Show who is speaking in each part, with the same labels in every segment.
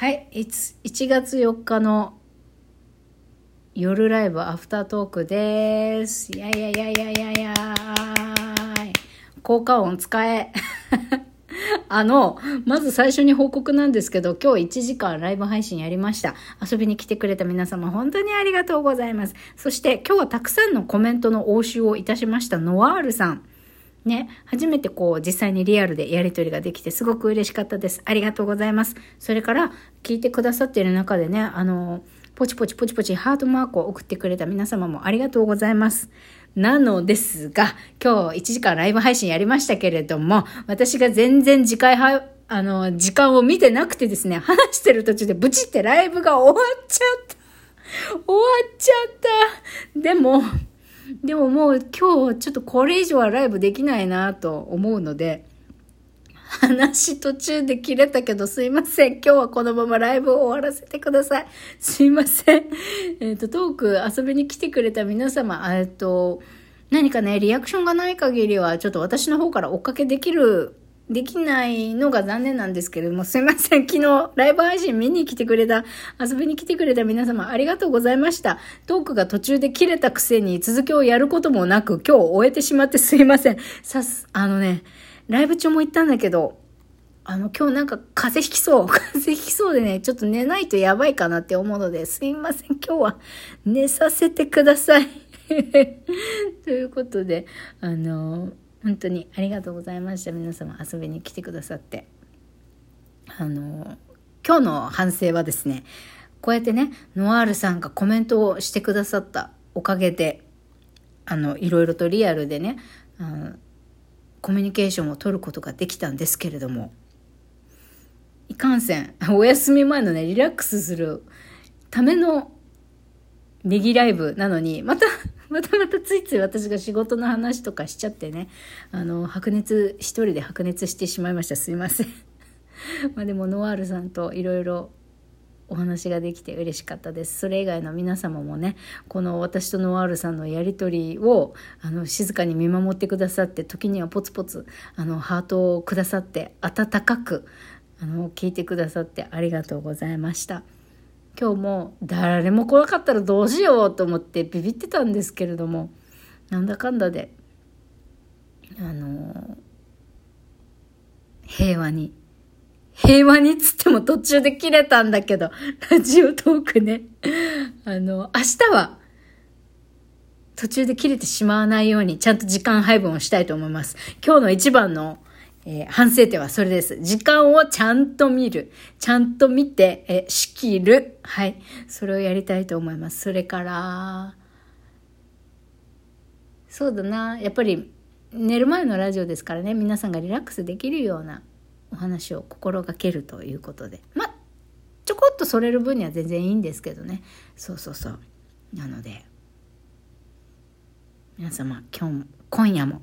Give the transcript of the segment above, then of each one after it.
Speaker 1: はい、1月4日の夜ライブアフタートークです。いやいやいやいやいやいや効果音使え。あの、まず最初に報告なんですけど、今日1時間ライブ配信やりました。遊びに来てくれた皆様、本当にありがとうございます。そして今日はたくさんのコメントの応酬をいたしました、ノワールさん。ね、初めてこう実際にリアルでやり取りができてすごく嬉しかったです。ありがとうございます。それから聞いてくださっている中でね、あの、ポチポチポチポチハートマークを送ってくれた皆様もありがとうございます。なのですが、今日1時間ライブ配信やりましたけれども、私が全然次回、あの、時間を見てなくてですね、話してる途中でブチってライブが終わっちゃった。終わっちゃった。でも、でももう今日ちょっとこれ以上はライブできないなと思うので、話途中で切れたけどすいません。今日はこのままライブを終わらせてください。すいません。えっ、と、トーク遊びに来てくれた皆様、えっと、何かね、リアクションがない限りはちょっと私の方から追っかけできるできないのが残念なんですけれども、すいません。昨日、ライブ配信見に来てくれた、遊びに来てくれた皆様、ありがとうございました。トークが途中で切れたくせに続きをやることもなく、今日終えてしまってすいません。さす、あのね、ライブ中も言ったんだけど、あの、今日なんか風邪ひきそう。風邪ひきそうでね、ちょっと寝ないとやばいかなって思うので、すいません。今日は寝させてください。ということで、あの、本当にありがとうございました。皆様遊びに来てくださって。あの、今日の反省はですね、こうやってね、ノワールさんがコメントをしてくださったおかげで、あの、いろいろとリアルでね、あのコミュニケーションを取ることができたんですけれども、いかんせん、お休み前のね、リラックスするためのネギライブなのに、また、またまたついつい私が仕事の話とかしちゃってね、あの、白熱、一人で白熱してしまいました。すいません。まあでも、ノワールさんといろいろお話ができて嬉しかったです。それ以外の皆様もね、この私とノワールさんのやりとりを、あの、静かに見守ってくださって、時にはポツポツ、あの、ハートをくださって、温かく、あの、聞いてくださってありがとうございました。今日も誰も来なかったらどうしようと思ってビビってたんですけれども、なんだかんだで、あの、平和に、平和にっつっても途中で切れたんだけど、ラジオトークね。あの、明日は、途中で切れてしまわないように、ちゃんと時間配分をしたいと思います。今日の一番の、えー反省点はそれです。時間をちゃんと見る。ちゃんと見て、えー仕切る。はい。それをやりたいと思います。それから、そうだな。やっぱり、寝る前のラジオですからね、皆さんがリラックスできるようなお話を心がけるということで。まあ、ちょこっとそれる分には全然いいんですけどね。そうそうそう。なので、皆様、今日も、今夜も、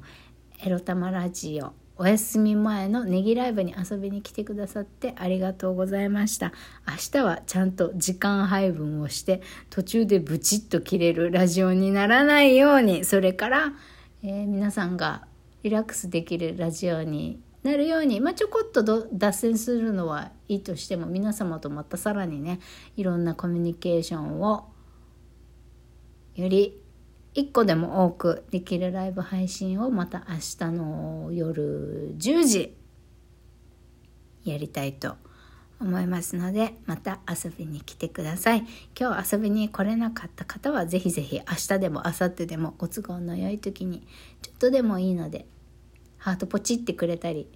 Speaker 1: エロ玉ラジオ、お休み前のネギライブに遊びに来てくださってありがとうございました。明日はちゃんと時間配分をして、途中でブチッと切れるラジオにならないように、それから、えー皆さんがリラックスできるラジオになるように、まあ、ちょこっと脱線するのはいいとしても皆様とまたさらにねいろんなコミュニケーションをより1個でも多くできるライブ配信をまた明日の夜10時やりたいと思いますのでまた遊びに来てください。今日遊びに来れなかった方はぜひぜひ明日でも明後日でもご都合の良い時にちょっとでもいいのでハートポチってくれたり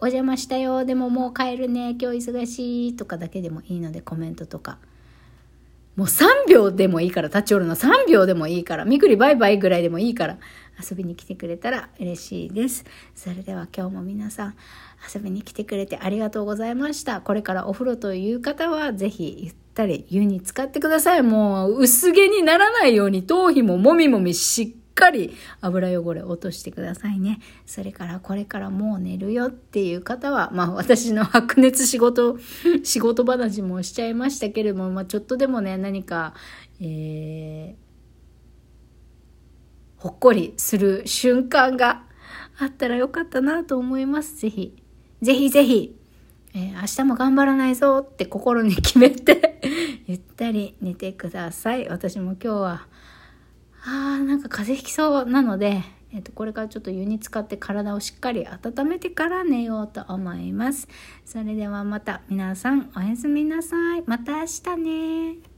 Speaker 1: お邪魔したよでももう帰るね今日忙しいとかだけでもいいのでコメントとか。もう3秒でもいいから、立ち寄るの3秒でもいいから、みくりバイバイぐらいでもいいから、遊びに来てくれたら嬉しいです。それでは今日も皆さん、遊びに来てくれてありがとうございました。これからお風呂という方は、ぜひゆったり湯に浸かってください。もう薄毛にならないように頭皮ももみもみしっかり油汚れ落としてくださいね。それからこれからもう寝るよっていう方は、まあ私の 白熱仕事、仕事話もしちゃいましたけれども、まあちょっとでもね、何か、えー、ほっこりする瞬間があったらよかったなと思います。ぜひ、ぜひぜひ、えー、明日も頑張らないぞって心に決めて ゆったり寝てください。私も今日は、あーなんか風邪ひきそうなので、えー、とこれからちょっと湯に浸かって体をしっかり温めてから寝ようと思います。それではまた皆さんおやすみなさい。また明日ね